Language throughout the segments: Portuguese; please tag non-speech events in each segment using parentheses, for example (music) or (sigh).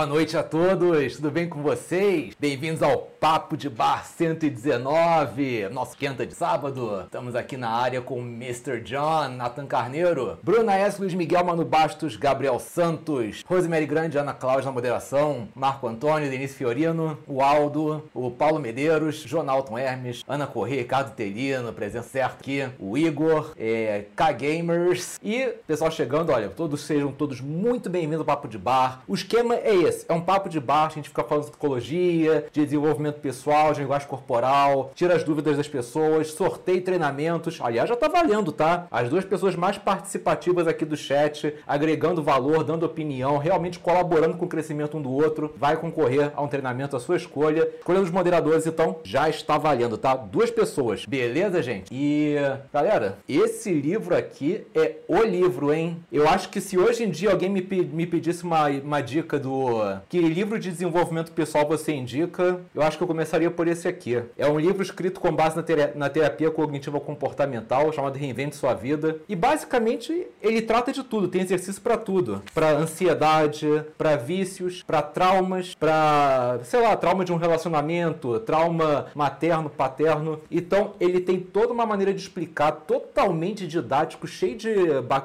Boa noite a todos, tudo bem com vocês? Bem-vindos ao Papo de Bar 119, nosso quinta de sábado. Estamos aqui na área com Mr. John, Nathan Carneiro, Bruna S, Luiz Miguel, Mano Bastos, Gabriel Santos, Rosemary Grande, Ana Cláudia na moderação, Marco Antônio, Denise Fiorino, o Aldo, o Paulo Medeiros, Jonalton Hermes, Ana Corrêa, Ricardo Telino, presença certa aqui, o Igor, é, K-Gamers e pessoal chegando, olha, todos sejam todos muito bem-vindos ao Papo de Bar. O esquema é esse, é um papo de bar, a gente fica falando de psicologia, de desenvolvimento pessoal, de linguagem corporal, tira as dúvidas das pessoas, sorteio treinamentos. Aliás, já tá valendo, tá? As duas pessoas mais participativas aqui do chat, agregando valor, dando opinião, realmente colaborando com o crescimento um do outro, vai concorrer a um treinamento à sua escolha. Escolha dos moderadores, então, já está valendo, tá? Duas pessoas. Beleza, gente? E, galera, esse livro aqui é o livro, hein? Eu acho que se hoje em dia alguém me, me pedisse uma, uma dica do que livro de desenvolvimento pessoal você indica, eu acho que eu começaria por esse aqui. É um livro escrito com base na, tera- na terapia cognitiva comportamental, chamado Reinvente Sua Vida. E basicamente ele trata de tudo, tem exercício para tudo, para ansiedade, para vícios, para traumas, para, sei lá, trauma de um relacionamento, trauma materno, paterno. Então ele tem toda uma maneira de explicar, totalmente didático, cheio de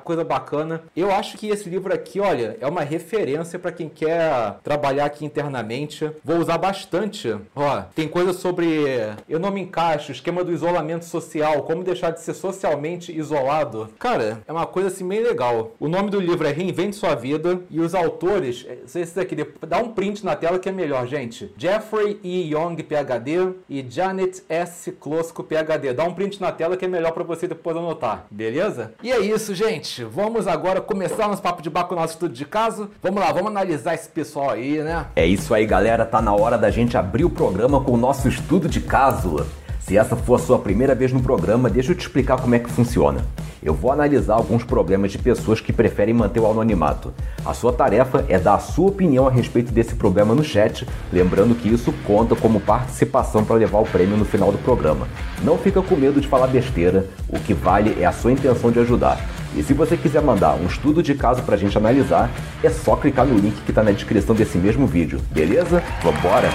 coisa bacana. Eu acho que esse livro aqui, olha, é uma referência para quem quer trabalhar aqui internamente. Vou usar bastante. Ó, tem coisa sobre eu não me encaixo, esquema do isolamento social, como deixar de ser socialmente isolado. Cara, é uma coisa assim bem legal. O nome do livro é Reinvente Sua Vida e os autores, é, esse daqui, dá um print na tela que é melhor, gente. Jeffrey E. Young, PhD e Janet S. Klosko, PhD. Dá um print na tela que é melhor para você depois anotar, beleza? E é isso, gente. Vamos agora começar nosso papo de bar com o nosso estudo de caso. Vamos lá, vamos analisar esse aí, né? É isso aí, galera. Tá na hora da gente abrir o programa com o nosso estudo de caso. Se essa for a sua primeira vez no programa, deixa eu te explicar como é que funciona. Eu vou analisar alguns problemas de pessoas que preferem manter o anonimato. A sua tarefa é dar a sua opinião a respeito desse problema no chat, lembrando que isso conta como participação para levar o prêmio no final do programa. Não fica com medo de falar besteira, o que vale é a sua intenção de ajudar. E se você quiser mandar um estudo de caso pra gente analisar, é só clicar no link que tá na descrição desse mesmo vídeo, beleza? Vambora!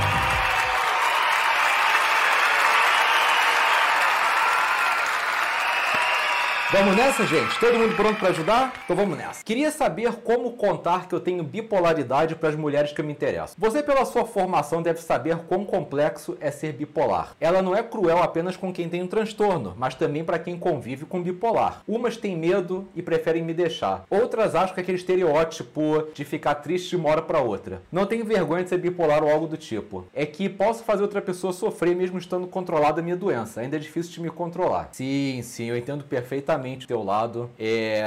Vamos nessa, gente? Todo mundo pronto para ajudar? Então vamos nessa. Queria saber como contar que eu tenho bipolaridade para as mulheres que eu me interesso. Você, pela sua formação, deve saber quão complexo é ser bipolar. Ela não é cruel apenas com quem tem um transtorno, mas também para quem convive com bipolar. Umas têm medo e preferem me deixar. Outras acham que é aquele estereótipo de ficar triste de uma hora para outra. Não tenho vergonha de ser bipolar ou algo do tipo. É que posso fazer outra pessoa sofrer mesmo estando controlada a minha doença. Ainda é difícil de me controlar. Sim, sim, eu entendo perfeitamente o teu lado. É,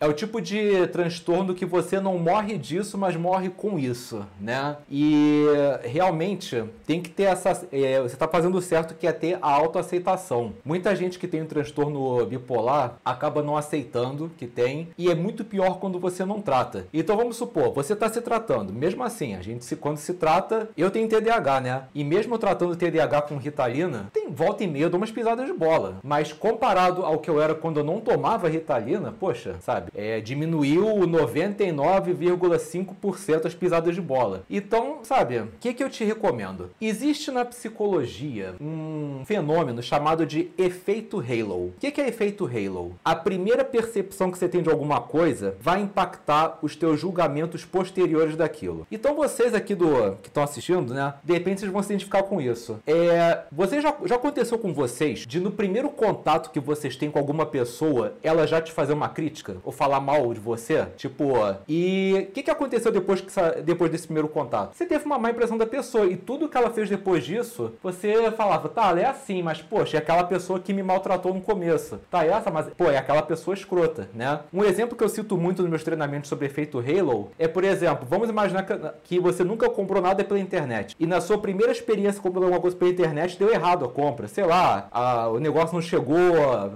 é o tipo de transtorno que você não morre disso, mas morre com isso, né? E realmente tem que ter essa. é, você tá fazendo certo que é ter a autoaceitação. Muita gente que tem um transtorno bipolar acaba não aceitando que tem, e é muito pior quando você não trata. Então vamos supor, você tá se tratando. Mesmo assim, a gente se, quando se trata, eu tenho TDAH, né? E mesmo tratando TDAH com Ritalina, tem volta e meia, dou umas pisadas de bola. Mas comparado ao que eu era quando eu não tomava Ritalina, poxa, sabe? É, diminuiu 99,5% as pisadas de bola. Então, sabe, o que, que eu te recomendo? Existe na psicologia um fenômeno chamado de efeito halo. O que, que é efeito halo? A primeira percepção que você tem de alguma coisa vai impactar os teus julgamentos posteriores daquilo. Então vocês aqui do que estão assistindo, né? De repente vocês vão se identificar com isso. É, você já, já aconteceu com vocês de no primeiro contato que vocês têm com alguma pessoa, ela já te fazer uma crítica ou falar mal de você? Tipo, e o que, que aconteceu depois, que, depois desse primeiro contato? Você teve uma má impressão da pessoa e tudo que ela fez depois disso, você falava, tá, ela é assim, mas poxa, é aquela pessoa que me maltratou no começo. Tá, é essa, mas pô, é aquela pessoa escrota, né? Um exemplo que eu cito muito nos meus treinamentos sobre efeito Halo é, por exemplo, vamos imaginar que, que você nunca comprou nada pela internet e na sua primeira experiência comprando alguma coisa pela internet deu errado a compra. Sei lá, a, o negócio não chegou,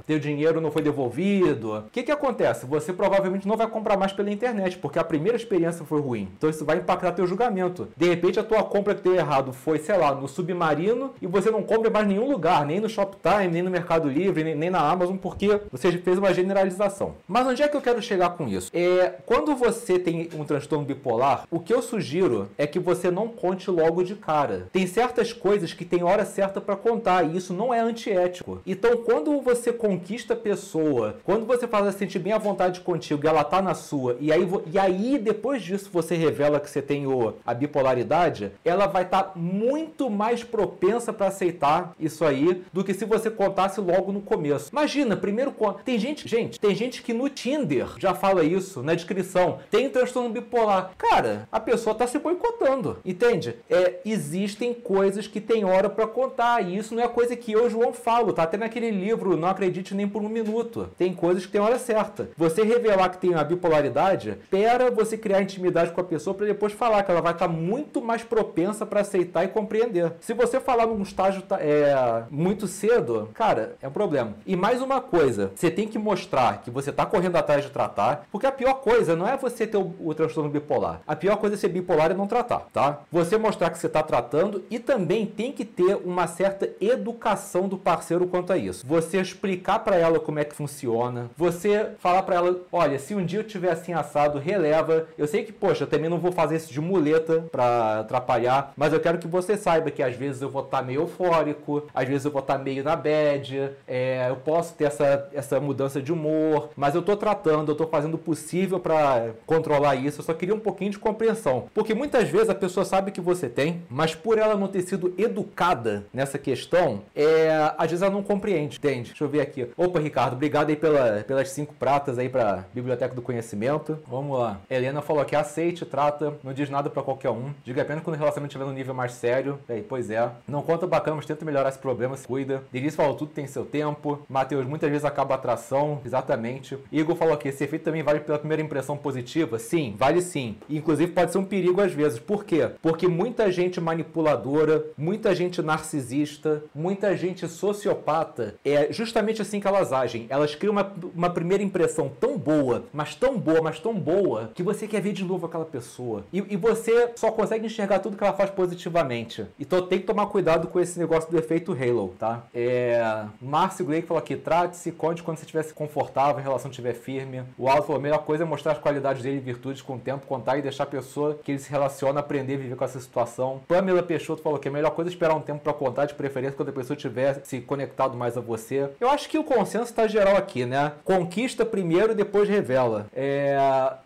teu dinheiro não foi devolvido. O que que acontece? Você provavelmente não vai comprar mais pela internet, porque a primeira experiência foi ruim. Então isso vai impactar teu julgamento. De repente a tua compra que deu errado foi, sei lá, no Submarino e você não compra mais nenhum lugar, nem no Shoptime, nem no Mercado Livre, nem, nem na Amazon, porque você fez uma generalização. Mas onde é que eu quero chegar com isso? É, quando você tem um transtorno bipolar, o que eu sugiro é que você não conte logo de cara. Tem certas coisas que tem hora certa para contar e isso não é antiético. Então, quando você conquista a pessoa, quando você faz ela sentir bem à vontade contigo e ela tá na sua, e aí, e aí depois disso você revela que você tem o, a bipolaridade, ela vai estar tá muito mais propensa para aceitar isso aí do que se você contasse logo no começo. Imagina, primeiro. Tem gente, gente, tem gente que no Tinder já fala isso na descrição. Tem transtorno bipolar. Cara, a pessoa tá se boicotando, entende? É, existem coisas que tem hora para contar e isso não é coisa que eu, João, falo. Tá até naquele livro, não acredite nem por um minuto. Tem coisas que tem hora certa. Você revelar que tem a bipolaridade, espera você criar intimidade com a pessoa para depois falar que ela vai estar tá muito mais propensa para aceitar e compreender. Se você falar num estágio é, muito cedo, cara, é um problema. E mais uma coisa, você tem que mostrar que você está correndo atrás de tratar, porque a pior coisa não é você ter o, o transtorno bipolar. A pior coisa é ser bipolar e não tratar, tá? Você mostrar que você está tratando e também tem que ter uma certa educação do parceiro quanto a isso. Você explicar para ela como é que funciona, você falar para ela, olha, se um dia eu tiver assim assado, releva. Eu sei que, poxa, eu também não vou fazer isso de muleta para atrapalhar, mas eu quero que você saiba que às vezes eu vou estar tá meio eufórico, às vezes eu vou estar tá meio na bad, é, eu posso ter essa, essa mudança de humor, mas eu tô tratando, eu tô fazendo o possível para controlar isso. Eu só queria um pouquinho de compreensão. Porque muitas vezes a pessoa sabe que você tem, mas por ela não ter sido educada nessa questão, é, às vezes ela não compreende, entende? Deixa eu ver aqui. Opa, Ricardo, obrigado aí pela, pelas cinco pratas aí pra Biblioteca do Conhecimento. Vamos lá. Helena falou que aceite, trata, não diz nada para qualquer um. Diga apenas quando o relacionamento estiver no nível mais sério. Aí, pois é. Não conta bacana, mas tenta melhorar esse problema, se cuida. Denise falou tudo tem seu tempo. Matheus, muitas vezes acaba a atração, exatamente. Igor falou que esse efeito também vale pela primeira impressão positiva. Sim, vale sim. Inclusive pode ser um perigo às vezes. Por quê? Porque muita gente manipuladora, muita gente narcisista, muita gente sociopata, é justamente assim que elas agem. Elas criam uma, uma primeira impressão tão boa, mas tão boa, mas tão boa, que você quer ver de novo aquela pessoa. E, e você só consegue enxergar tudo que ela faz positivamente. Então tem que tomar cuidado com esse negócio do efeito Halo, tá? É... Márcio Gleick falou aqui, trate-se, conte quando você estiver confortável, a relação estiver firme. O Aldo falou, a melhor coisa é mostrar as qualidades dele e virtudes com o tempo, contar e deixar a pessoa que ele se relaciona aprender a viver com essa situação. Pamela Peixoto falou que a melhor coisa é esperar um tempo para contar, de preferência quando a pessoa estiver se conectado mais a você. Eu acho que o consenso está geral aqui, né? Conquista primeiro e depois revela. É...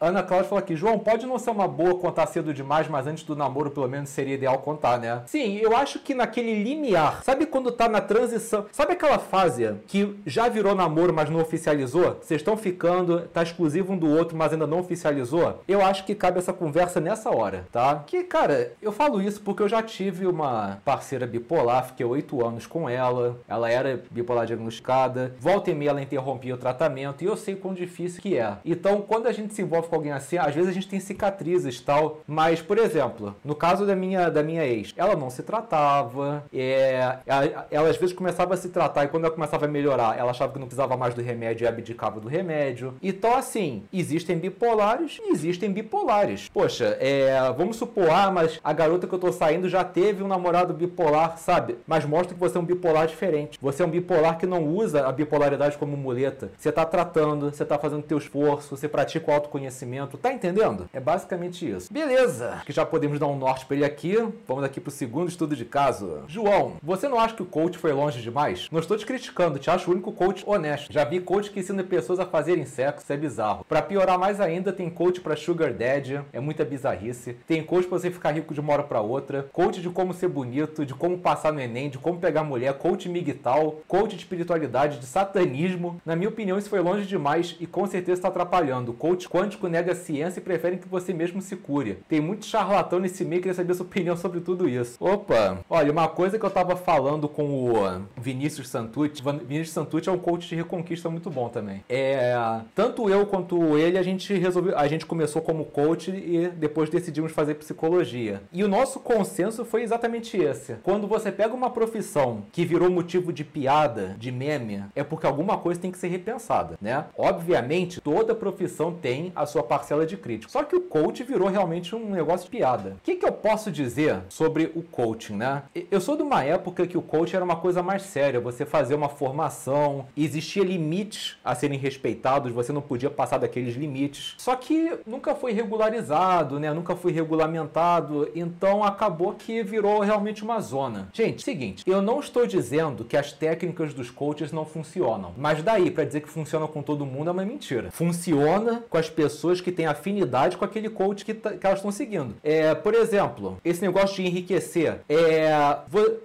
Ana Cláudia falou aqui, João, pode não ser uma boa contar cedo demais, mas antes do namoro pelo menos seria ideal contar, né? Sim, eu acho que naquele limiar, sabe quando tá na transição, sabe aquela fase que já virou namoro, mas não oficializou? Vocês estão ficando, tá exclusivo um do outro, mas ainda não oficializou? Eu acho que cabe essa conversa nessa hora, tá? Que, cara, eu falo isso porque eu já tive uma parceira bipolar, fiquei oito anos com ela, ela era bipolar diagnosticada, volta e meia ela interrompia o tratamento e eu sei quão difícil que é. Então, quando a gente se envolve com alguém assim, às vezes a gente tem cicatrizes tal, mas, por exemplo, no caso da minha, da minha ex, ela não se tratava, é, ela, ela às vezes começava a se tratar e quando ela começava a melhorar, ela achava que não precisava mais do remédio e abdicava do remédio. Então, assim, existem bipolares e existem bipolares. Poxa, é, vamos supor, ah, mas a garota que eu tô saindo já teve um namorado bipolar, sabe? Mas mostra que você é um bipolar diferente. Você é um bipolar que não usa a bipolaridade como como muleta. Você tá tratando, você tá fazendo teu esforço, você pratica o autoconhecimento. Tá entendendo? É basicamente isso. Beleza. Que já podemos dar um norte para ele aqui. Vamos aqui pro segundo estudo de caso. João, você não acha que o coach foi longe demais? Não estou te criticando, te acho o único coach honesto. Já vi coach que ensina pessoas a fazerem sexo, isso é bizarro. Para piorar mais ainda, tem coach para sugar daddy, é muita bizarrice. Tem coach pra você ficar rico de uma hora para outra, coach de como ser bonito, de como passar no ENEM, de como pegar mulher, coach migtal, coach de espiritualidade, de satanismo. Na minha opinião, isso foi longe demais e com certeza está atrapalhando. O coach quântico nega a ciência e prefere que você mesmo se cure. Tem muito charlatão nesse meio, queria saber sua opinião sobre tudo isso. Opa, olha, uma coisa que eu tava falando com o Vinícius Santucci, Vinícius Santucci é um coach de reconquista muito bom também. É, tanto eu quanto ele, a gente resolveu, a gente começou como coach e depois decidimos fazer psicologia. E o nosso consenso foi exatamente esse. Quando você pega uma profissão que virou motivo de piada, de meme, é porque alguma coisa tem que ser repensada, né? Obviamente, toda profissão tem a sua parcela de crítica. Só que o coach virou realmente um negócio de piada. O que, que eu posso dizer sobre o coaching, né? Eu sou de uma época que o coach era uma coisa mais séria, você fazer uma formação, existia limites a serem respeitados, você não podia passar daqueles limites. Só que nunca foi regularizado, né? Nunca foi regulamentado, então acabou que virou realmente uma zona. Gente, seguinte, eu não estou dizendo que as técnicas dos coaches não funcionam, mas daí para dizer que funciona com todo mundo é uma mentira. Funciona com as pessoas que têm afinidade com aquele coach que, que elas estão seguindo. É, por exemplo, esse negócio de enriquecer, é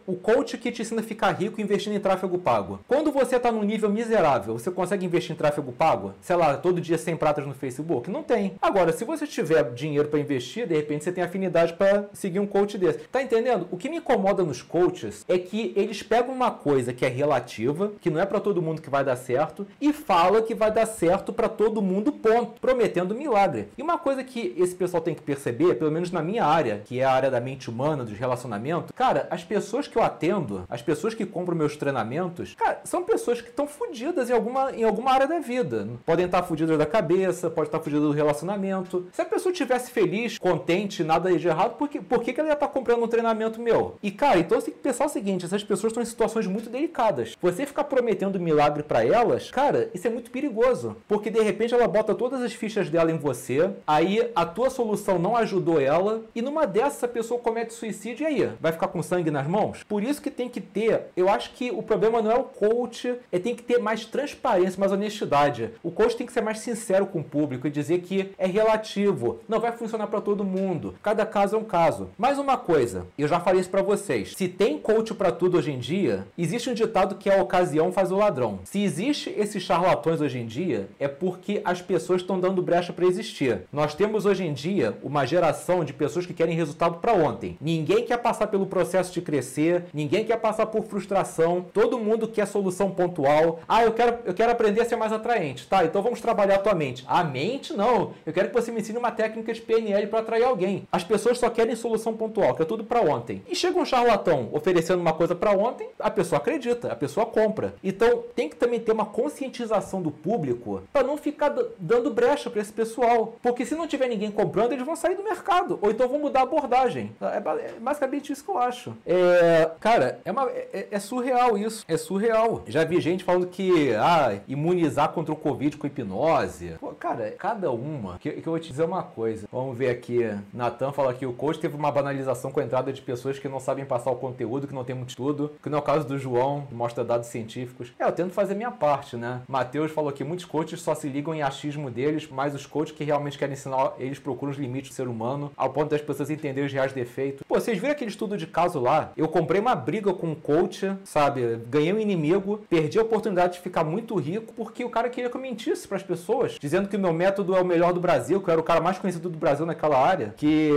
o coach que te ensina a ficar rico investindo em tráfego pago. Quando você está num nível miserável, você consegue investir em tráfego pago? Sei lá, todo dia 100 pratas no Facebook? Não tem. Agora, se você tiver dinheiro para investir, de repente você tem afinidade para seguir um coach desse. Tá entendendo? O que me incomoda nos coaches é que eles pegam uma coisa que é relativa, que não é para todo mundo que vai dar certo, e fala que vai dar certo para todo mundo, ponto, prometendo milagre. E uma coisa que esse pessoal tem que perceber, pelo menos na minha área, que é a área da mente humana, dos relacionamentos, cara, as pessoas que eu atendo, as pessoas que compram meus treinamentos, cara, são pessoas que estão fodidas em alguma, em alguma área da vida. Podem estar fodidas da cabeça, pode estar fodidas do relacionamento. Se a pessoa tivesse feliz, contente, nada de errado, por que, por que, que ela ia estar comprando um treinamento meu? E, cara, então você tem que pensar o seguinte: essas pessoas estão em situações muito delicadas. Você ficar prometendo milagre para elas, cara, isso é muito perigoso. Porque de repente ela bota todas as fichas dela em você, aí a tua solução não ajudou ela, e numa dessas a pessoa comete suicídio, e aí? Vai ficar com sangue nas mãos? Por isso que tem que ter, eu acho que o problema não é o coach, é tem que ter mais transparência, mais honestidade. O coach tem que ser mais sincero com o público e dizer que é relativo, não vai funcionar para todo mundo. Cada caso é um caso. Mais uma coisa, eu já falei isso para vocês. Se tem coach para tudo hoje em dia, existe um ditado que é a ocasião faz o ladrão. Se existe esses charlatões hoje em dia, é porque as pessoas estão dando brecha para existir. Nós temos hoje em dia uma geração de pessoas que querem resultado para ontem. Ninguém quer passar pelo processo de crescer, ninguém quer passar por frustração, todo mundo quer solução pontual. Ah, eu quero, eu quero aprender a ser mais atraente. Tá, então vamos trabalhar a tua mente. A mente, não. Eu quero que você me ensine uma técnica de PNL para atrair alguém. As pessoas só querem solução pontual, que é tudo para ontem. E chega um charlatão oferecendo uma coisa para ontem, a pessoa acredita, a pessoa compra. Então tem que também ter uma conscientização do público para não ficar dando brecha para esse pessoal. Porque se não tiver ninguém comprando, eles vão sair do mercado. Ou então vão mudar a abordagem. É, é basicamente isso que eu acho. É, cara, é, uma, é, é surreal isso. É surreal. Já vi gente falando que ah, imunizar contra o Covid com hipnose. Pô, cara, cada uma. Que, que eu vou te dizer uma coisa. Vamos ver aqui. Natan fala que o coach teve uma banalização com a entrada de pessoas que não sabem passar o conteúdo, que não tem muito estudo. Que não é o caso do João, mostra dados científicos. É, eu tento fazer minha parte, né? Matheus falou que muitos coaches só se ligam em achismo deles, mas os coaches que realmente querem ensinar, eles procuram os limites do ser humano, ao ponto das pessoas entenderem os reais defeitos. Pô, vocês viram aquele estudo de caso lá? Eu comprei uma briga com um coach, sabe? Ganhei um inimigo, perdi a oportunidade de ficar muito rico porque o cara queria que eu mentisse para as pessoas, dizendo que o meu método é o melhor do Brasil, que eu era o cara mais conhecido do Brasil naquela área, que,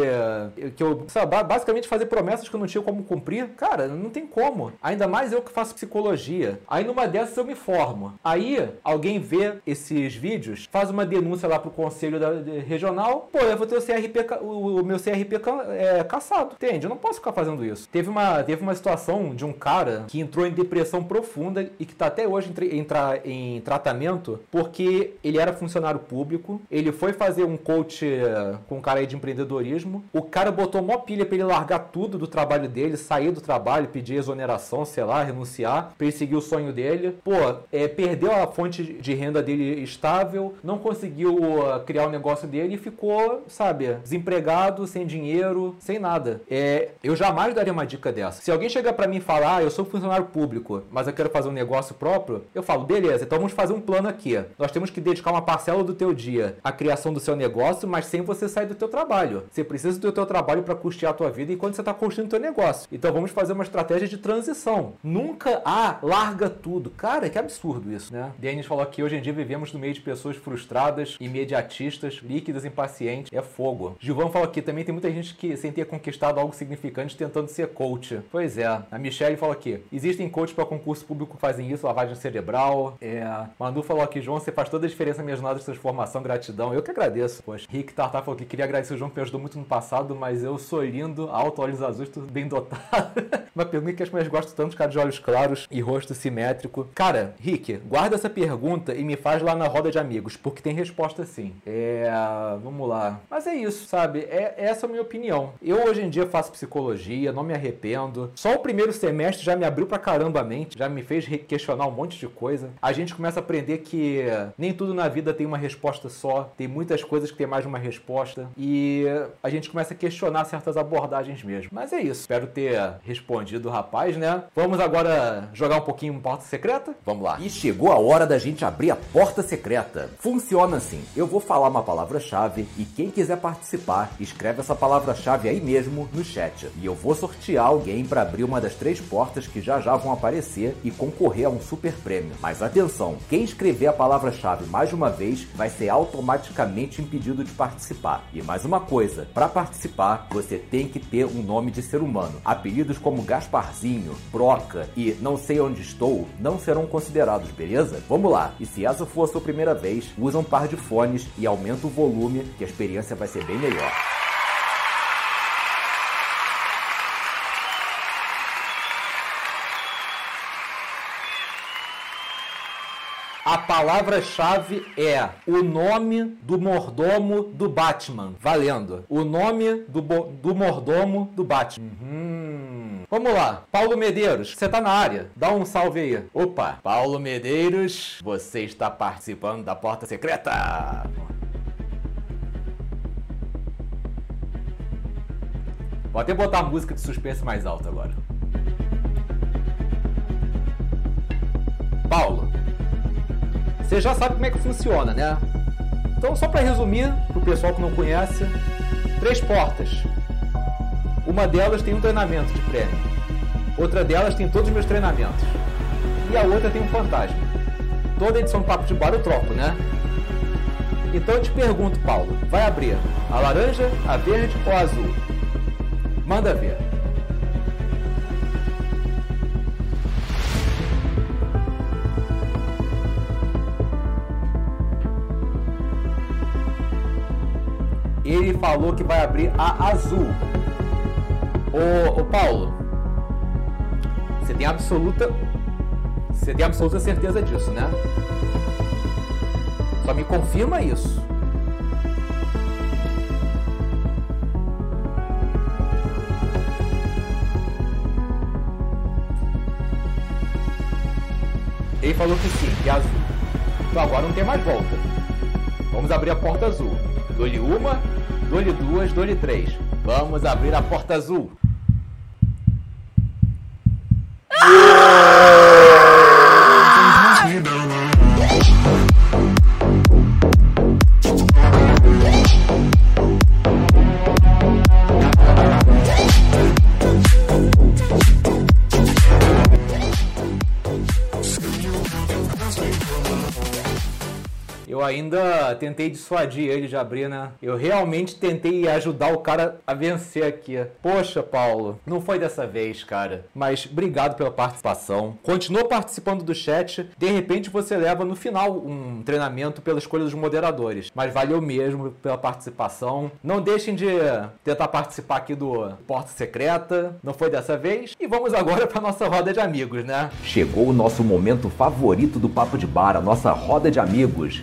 que eu, sabe, basicamente fazer promessas que eu não tinha como cumprir. Cara, não tem como. Ainda mais eu que faço psicologia. Aí numa dessas eu me formo. Aí alguém vê esses vídeos, faz uma denúncia lá pro conselho da, de, regional, pô, eu vou ter o CRP, o, o meu CRP é, caçado. Entende? Eu não posso ficar fazendo isso. Teve uma, teve uma situação de um cara que entrou em depressão profunda e que tá até hoje em, em, em tratamento porque ele era funcionário público, ele foi fazer um coach eh, com um cara aí de empreendedorismo, o cara botou mó pilha pra ele largar tudo do trabalho dele, sair do trabalho, pedir exoneração, sei lá, renunciar, pra ele seguir o sonho dele. Pô, é, é, perdeu a fonte de renda dele estável, não conseguiu uh, criar o negócio dele e ficou, sabe, desempregado, sem dinheiro, sem nada. É, eu jamais daria uma dica dessa. Se alguém chegar para mim e falar, ah, eu sou funcionário público, mas eu quero fazer um negócio próprio, eu falo, beleza, então vamos fazer um plano aqui. Nós temos que dedicar uma parcela do teu dia à criação do seu negócio, mas sem você sair do teu trabalho. Você precisa do teu trabalho para custear a tua vida enquanto você está construindo o teu negócio. Então vamos fazer uma estratégia de transição. Nunca, ah, larga tudo. Cara, que absurdo isso, né? Denis falou que hoje em dia vivemos no meio de pessoas frustradas, imediatistas, líquidas, impacientes. É fogo. Gilvão falou aqui, também tem muita gente que, sem ter conquistado algo significante, tentando ser coach. Pois é. A Michelle falou aqui, existem coaches para concurso público que fazem isso, lavagem cerebral. É... Manu falou aqui, João, você faz toda a diferença na minha jornada de transformação, gratidão. Eu que agradeço, poxa. Rick Tartar falou que queria agradecer o João que me ajudou muito no passado, mas eu sou lindo, alto, olhos azuis, tudo bem dotado. (laughs) Uma pergunta que as mulheres gostam tanto, cara de olhos claros e rosto simétrico. Cara, Rick, guarda essa pergunta e me faz lá na roda de amigos, porque tem resposta sim. É. Vamos lá. Mas é isso, sabe? É, essa é a minha opinião. Eu hoje em dia faço psicologia, não me arrependo. Só o primeiro semestre já me abriu pra caramba a mente, já me fez questionar um monte de coisa. A gente começa a aprender que nem tudo na vida tem uma resposta só, tem muitas coisas que tem mais de uma resposta. E a gente começa a questionar certas abordagens mesmo. Mas é isso. Espero ter respondido o rapaz, né? Vamos agora jogar um pouquinho porta secreta? Vamos lá. E chegou a hora da gente abrir a porta secreta. Funciona assim: eu vou falar uma palavra-chave e quem quiser participar, escreve essa palavra-chave aí mesmo no chat. E eu vou sortear alguém para abrir uma das três portas que já já vão aparecer e concorrer a um super prêmio. Mas atenção, quem escrever a palavra-chave mais uma vez vai ser automaticamente impedido de participar. E mais uma coisa, para participar, você tem que ter um nome de ser humano. Apelidos como Gasparzinho, Broca e Não sei onde estou não serão considerados, beleza? Vamos lá. E se essa for a sua primeira vez, usa um par de fones e aumenta o volume, que a experiência vai ser bem melhor. A palavra-chave é o nome do mordomo do Batman. Valendo. O nome do, do mordomo do Batman. Uhum. Vamos lá. Paulo Medeiros, você tá na área. Dá um salve aí. Opa. Paulo Medeiros, você está participando da porta secreta. Vou até botar a música de suspense mais alta agora. Paulo, você já sabe como é que funciona, né? Então, só para resumir, para o pessoal que não conhece, três portas. Uma delas tem um treinamento de prêmio. Outra delas tem todos os meus treinamentos. E a outra tem um fantasma. Toda edição do Papo de Bar eu troco, né? Então eu te pergunto, Paulo, vai abrir a laranja, a verde ou a azul? Manda ver. Vai abrir a azul. Ô, ô Paulo, você tem absoluta. Você tem absoluta certeza disso, né? Só me confirma isso. Ele falou que sim, que é azul. Então agora não tem mais volta. Vamos abrir a porta azul. Dou-lhe uma, dou-lhe duas, dou-lhe três. Vamos abrir a porta azul. Tentei dissuadir ele de abrir, né? Eu realmente tentei ajudar o cara a vencer aqui. Poxa, Paulo, não foi dessa vez, cara. Mas obrigado pela participação. Continua participando do chat. De repente você leva no final um treinamento pela escolha dos moderadores. Mas valeu mesmo pela participação. Não deixem de tentar participar aqui do Porta Secreta. Não foi dessa vez. E vamos agora (laughs) para nossa roda de amigos, né? Chegou o nosso momento favorito do Papo de Bar, a nossa roda de amigos.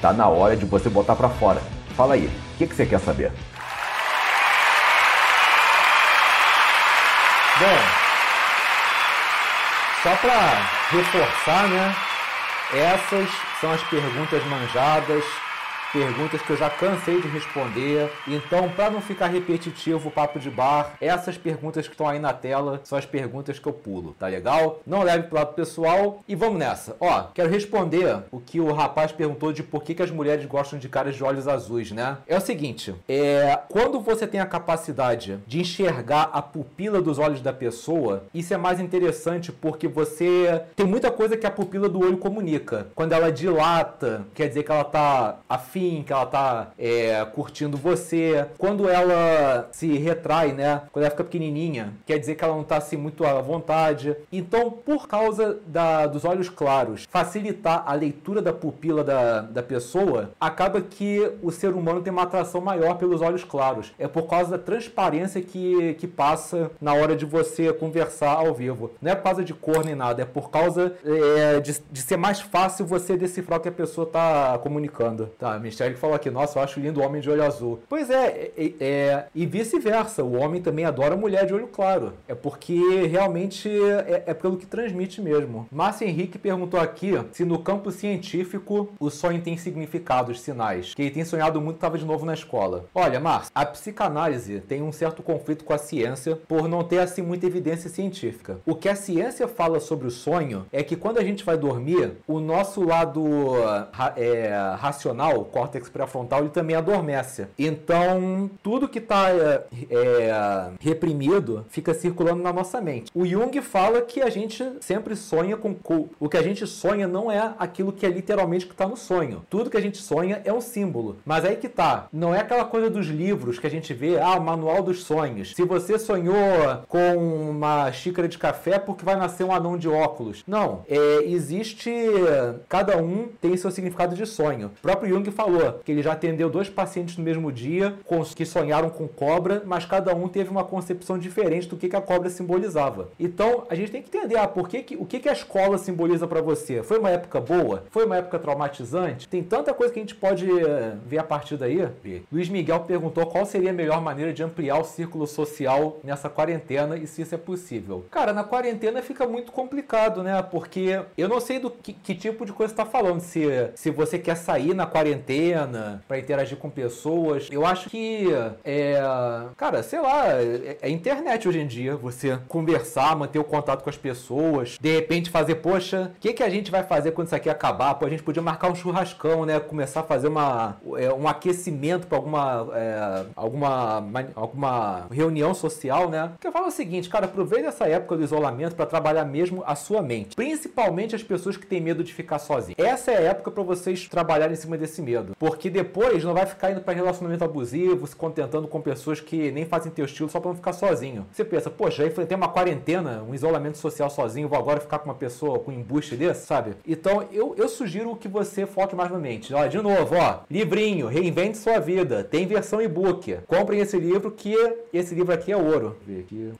tá na hora de você botar para fora. Fala aí, o que, que você quer saber? Bom, só para reforçar, né? Essas são as perguntas manjadas perguntas que eu já cansei de responder. Então, para não ficar repetitivo o papo de bar, essas perguntas que estão aí na tela são as perguntas que eu pulo, tá legal? Não leve pro lado pessoal e vamos nessa. Ó, quero responder o que o rapaz perguntou de por que, que as mulheres gostam de caras de olhos azuis, né? É o seguinte, é, quando você tem a capacidade de enxergar a pupila dos olhos da pessoa, isso é mais interessante porque você tem muita coisa que a pupila do olho comunica. Quando ela dilata, quer dizer que ela tá afim afim, que ela tá é, curtindo você. Quando ela se retrai, né? Quando ela fica pequenininha, quer dizer que ela não tá assim muito à vontade. Então, por causa da, dos olhos claros, facilitar a leitura da pupila da, da pessoa, acaba que o ser humano tem uma atração maior pelos olhos claros. É por causa da transparência que, que passa na hora de você conversar ao vivo. Não é por causa de cor nem nada, é por causa é, de, de ser mais fácil você decifrar o que a pessoa tá comunicando. Tá, me Michelle falou aqui, nossa, eu acho lindo o homem de olho azul. Pois é, é, é e vice-versa, o homem também adora mulher de olho claro. É porque realmente é, é pelo que transmite mesmo. Márcio Henrique perguntou aqui se no campo científico o sonho tem significados, sinais. Que ele tem sonhado muito estava de novo na escola. Olha, Márcio, a psicanálise tem um certo conflito com a ciência por não ter assim muita evidência científica. O que a ciência fala sobre o sonho é que quando a gente vai dormir, o nosso lado é, racional, córtex pré-frontal ele também adormece. Então, tudo que está é, é, reprimido fica circulando na nossa mente. O Jung fala que a gente sempre sonha com. O que a gente sonha não é aquilo que é literalmente que está no sonho. Tudo que a gente sonha é um símbolo. Mas aí que tá. Não é aquela coisa dos livros que a gente vê, ah, o manual dos sonhos. Se você sonhou com uma xícara de café, porque vai nascer um anão de óculos. Não. É, existe. Cada um tem seu significado de sonho. O próprio Jung falou falou que ele já atendeu dois pacientes no mesmo dia que sonharam com cobra, mas cada um teve uma concepção diferente do que, que a cobra simbolizava. Então, a gente tem que entender ah, por que que, o que, que a escola simboliza para você. Foi uma época boa? Foi uma época traumatizante? Tem tanta coisa que a gente pode uh, ver a partir daí. Luiz Miguel perguntou qual seria a melhor maneira de ampliar o círculo social nessa quarentena e se isso é possível. Cara, na quarentena fica muito complicado, né? Porque eu não sei do que, que tipo de coisa está falando. Se, se você quer sair na quarentena para interagir com pessoas. Eu acho que é, cara, sei lá, é, é, internet hoje em dia, você conversar, manter o contato com as pessoas, de repente fazer, poxa, o que, que a gente vai fazer quando isso aqui acabar? Pô, a gente podia marcar um churrascão, né? Começar a fazer uma, é, um aquecimento para alguma, é, alguma, alguma reunião social, né? Que eu falo o seguinte, cara, aproveita essa época do isolamento para trabalhar mesmo a sua mente, principalmente as pessoas que têm medo de ficar sozinhas. Essa é a época para vocês trabalharem em cima desse medo. Porque depois não vai ficar indo para relacionamento abusivo, se contentando com pessoas que nem fazem teu estilo só para não ficar sozinho. Você pensa, poxa, aí tem uma quarentena, um isolamento social sozinho, vou agora ficar com uma pessoa com um embuste desse, sabe? Então eu, eu sugiro que você foque mais na mente. Olha, de novo, ó, livrinho, reinvente sua vida. Tem versão e-book. Comprem esse livro que esse livro aqui é ouro.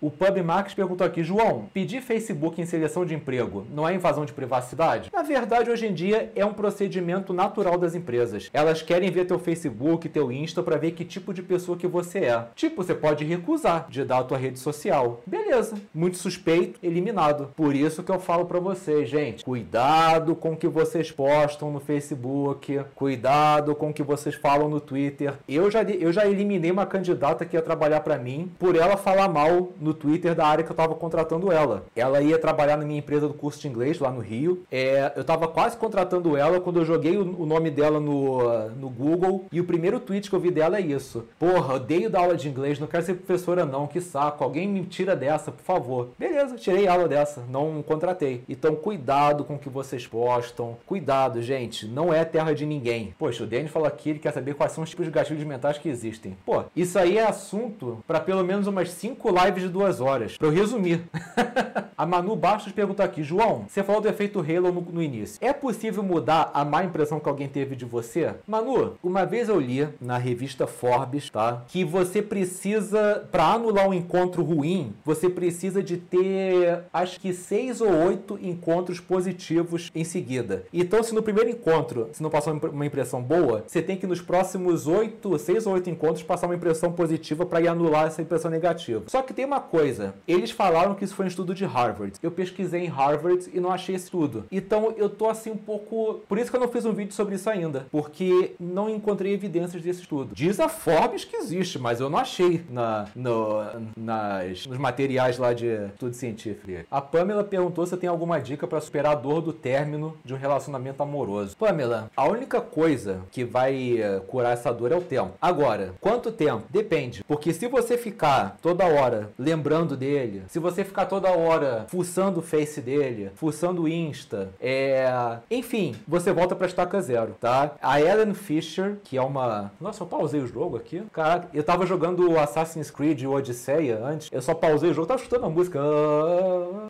O Pub Max perguntou aqui, João, pedir Facebook em seleção de emprego não é invasão de privacidade? Na verdade, hoje em dia é um procedimento natural das empresas elas querem ver teu Facebook, teu Insta para ver que tipo de pessoa que você é. Tipo, você pode recusar de dar a tua rede social. Beleza. Muito suspeito, eliminado. Por isso que eu falo para vocês, gente, cuidado com o que vocês postam no Facebook, cuidado com o que vocês falam no Twitter. Eu já eu já eliminei uma candidata que ia trabalhar para mim por ela falar mal no Twitter da área que eu tava contratando ela. Ela ia trabalhar na minha empresa do curso de inglês lá no Rio. É, eu tava quase contratando ela quando eu joguei o, o nome dela no no, Google e o primeiro tweet que eu vi dela é isso. Porra, odeio dar aula de inglês, não quero ser professora não, que saco. Alguém me tira dessa, por favor. Beleza, tirei aula dessa, não contratei. Então cuidado com o que vocês postam. Cuidado, gente, não é terra de ninguém. Poxa, o Danny falou aqui, ele quer saber quais são os tipos de gatilhos mentais que existem. Pô, isso aí é assunto para pelo menos umas 5 lives de duas horas. Pra eu resumir. (laughs) a Manu Bastos pergunta aqui, João, você falou do efeito Halo no, no início. É possível mudar a má impressão que alguém teve de você? Manu, uma vez eu li na revista Forbes, tá? Que você precisa, para anular um encontro ruim, você precisa de ter, acho que seis ou oito encontros positivos em seguida. Então, se no primeiro encontro, se não passou uma impressão boa, você tem que nos próximos oito, seis ou oito encontros passar uma impressão positiva para ir anular essa impressão negativa. Só que tem uma coisa, eles falaram que isso foi um estudo de Harvard. Eu pesquisei em Harvard e não achei esse estudo. Então, eu tô assim um pouco, por isso que eu não fiz um vídeo sobre isso ainda, porque não encontrei evidências desse estudo. Diz a Forbes que existe, mas eu não achei na, no, nas, nos materiais lá de estudo científico. A Pamela perguntou se tem alguma dica para superar a dor do término de um relacionamento amoroso. Pamela, a única coisa que vai eh, curar essa dor é o tempo. Agora, quanto tempo? Depende. Porque se você ficar toda hora lembrando dele, se você ficar toda hora fuçando o face dele, fuçando o Insta, é... enfim, você volta pra estaca zero, tá? A Ellen Fisher, que é uma. Nossa, eu pausei o jogo aqui. Caraca, eu tava jogando Assassin's Creed Odisseia antes. Eu só pausei o jogo, tava escutando a música.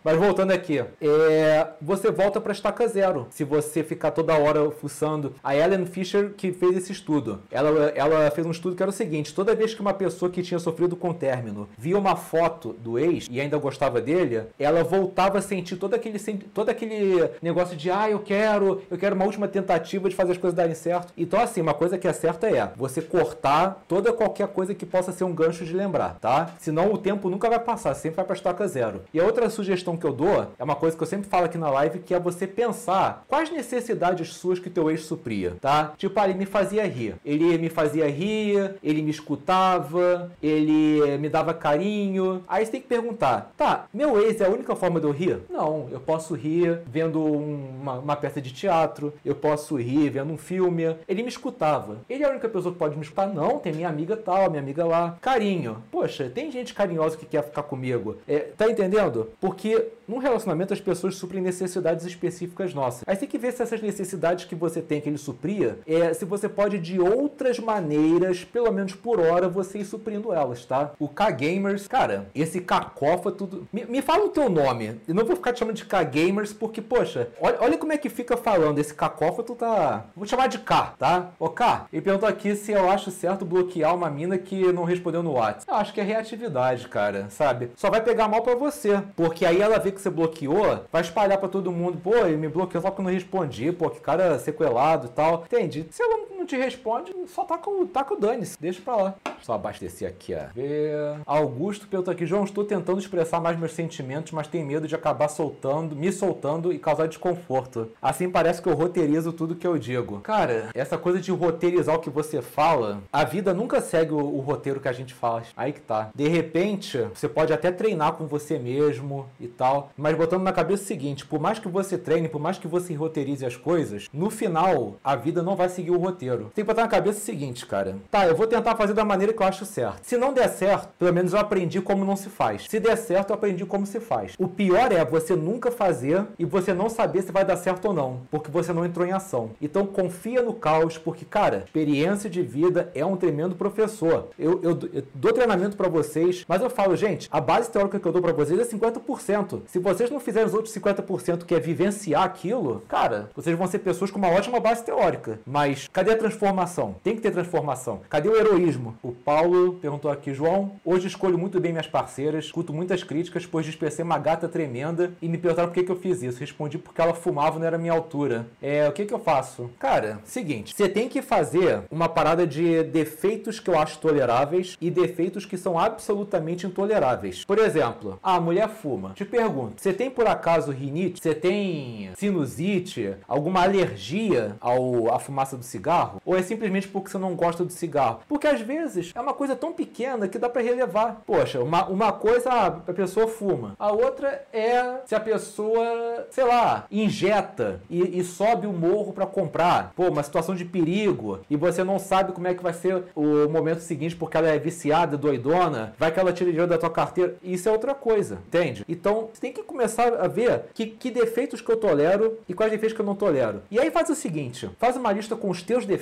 Mas voltando aqui, é... você volta pra estaca zero. Se você ficar toda hora fuçando. A Ellen Fisher que fez esse estudo. Ela, ela fez um estudo que era o seguinte: toda vez que uma pessoa que tinha sofrido com término via uma foto do ex e ainda gostava dele, ela voltava a sentir todo aquele, todo aquele negócio de ah, eu quero, eu quero uma última tentativa de fazer as coisas darem certo. Então, assim, uma coisa que é certa é você cortar toda qualquer coisa que possa ser um gancho de lembrar, tá? Senão o tempo nunca vai passar, sempre vai pra estaca zero. E a outra sugestão que eu dou é uma coisa que eu sempre falo aqui na live, que é você pensar quais necessidades suas que teu ex supria, tá? Tipo, ah, ele me fazia rir. Ele me fazia rir, ele me escutava, ele me dava carinho. Aí você tem que perguntar, tá, meu ex é a única forma de eu rir? Não, eu posso rir vendo uma, uma peça de teatro, eu posso rir vendo um filme. Ele me escutava. Ele é a única pessoa que pode me escutar? Não, tem minha amiga tal, minha amiga lá. Carinho. Poxa, tem gente carinhosa que quer ficar comigo. É, tá entendendo? Porque num relacionamento as pessoas suprem necessidades específicas nossas. Aí tem que ver se essas necessidades que você tem, que ele supria, é, se você pode de outras maneiras, pelo menos por hora, você ir suprindo elas, tá? O K-Gamers, cara, esse cacófato. Me, me fala o teu nome. Eu não vou ficar te chamando de K-Gamers porque, poxa, olha, olha como é que fica falando. Esse cacófato tá. Vou chamar de K, tá? Ô K, ele perguntou aqui se eu acho certo bloquear uma mina que não respondeu no WhatsApp. Eu acho que é reatividade, cara, sabe? Só vai pegar mal para você. Porque aí ela vê que você bloqueou, vai espalhar para todo mundo. Pô, ele me bloqueou só porque eu não respondi. Pô, que cara sequelado e tal. Entende? Se ela não te responde, só tá com, tá com o dane-se. Deixa pra lá. Só abastecer aqui, ó. Ver. Augusto pergunta aqui, João, estou tentando expressar mais meus sentimentos, mas tenho medo de acabar soltando, me soltando e causar desconforto. Assim parece que eu roteirizo tudo que eu digo. Cara, essa coisa de roteirizar o que você fala, a vida nunca segue o, o roteiro que a gente faz. Aí que tá. De repente, você pode até treinar com você mesmo e tal, mas botando na cabeça o seguinte: por mais que você treine, por mais que você roteirize as coisas, no final, a vida não vai seguir o roteiro. Tem que botar na cabeça o seguinte, cara. Tá, eu vou tentar fazer da maneira que eu acho certo. Se não der certo, pelo menos eu aprendi como não se faz. Se der certo, eu aprendi como se faz. O pior é você nunca fazer e você não saber se vai dar certo ou não, porque você não entrou em ação. Então confia no caos, porque, cara, experiência de vida é um tremendo professor. Eu, eu, eu dou treinamento para vocês, mas eu falo, gente, a base teórica que eu dou para vocês é 50%. Se vocês não fizerem os outros 50% que é vivenciar aquilo, cara, vocês vão ser pessoas com uma ótima base teórica. Mas cadê a transformação? Tem que ter transformação. Cadê o heroísmo? O Paulo perguntou aqui, João, hoje escolho muito bem minhas parceiras, escuto muitas críticas, pois dispensei uma gata tremenda e me perguntaram por que, que eu fiz isso. Respondi porque ela fumava não era minha altura. É, o que que eu faço? Cara, seguinte, você tem que fazer uma parada de defeitos que eu acho toleráveis e defeitos que são absolutamente intoleráveis. Por exemplo, a mulher fuma. Te pergunto, você tem por acaso rinite? Você tem sinusite? Alguma alergia ao, à fumaça do cigarro? Ou é simplesmente porque você não gosta do cigarro? Porque às vezes. É uma coisa tão pequena que dá para relevar. Poxa, uma, uma coisa, a pessoa fuma. A outra é se a pessoa, sei lá, injeta e, e sobe o morro para comprar. Pô, uma situação de perigo e você não sabe como é que vai ser o momento seguinte porque ela é viciada, doidona, vai que ela tira dinheiro da tua carteira. Isso é outra coisa, entende? Então, você tem que começar a ver que, que defeitos que eu tolero e quais defeitos que eu não tolero. E aí faz o seguinte, faz uma lista com os teus defeitos,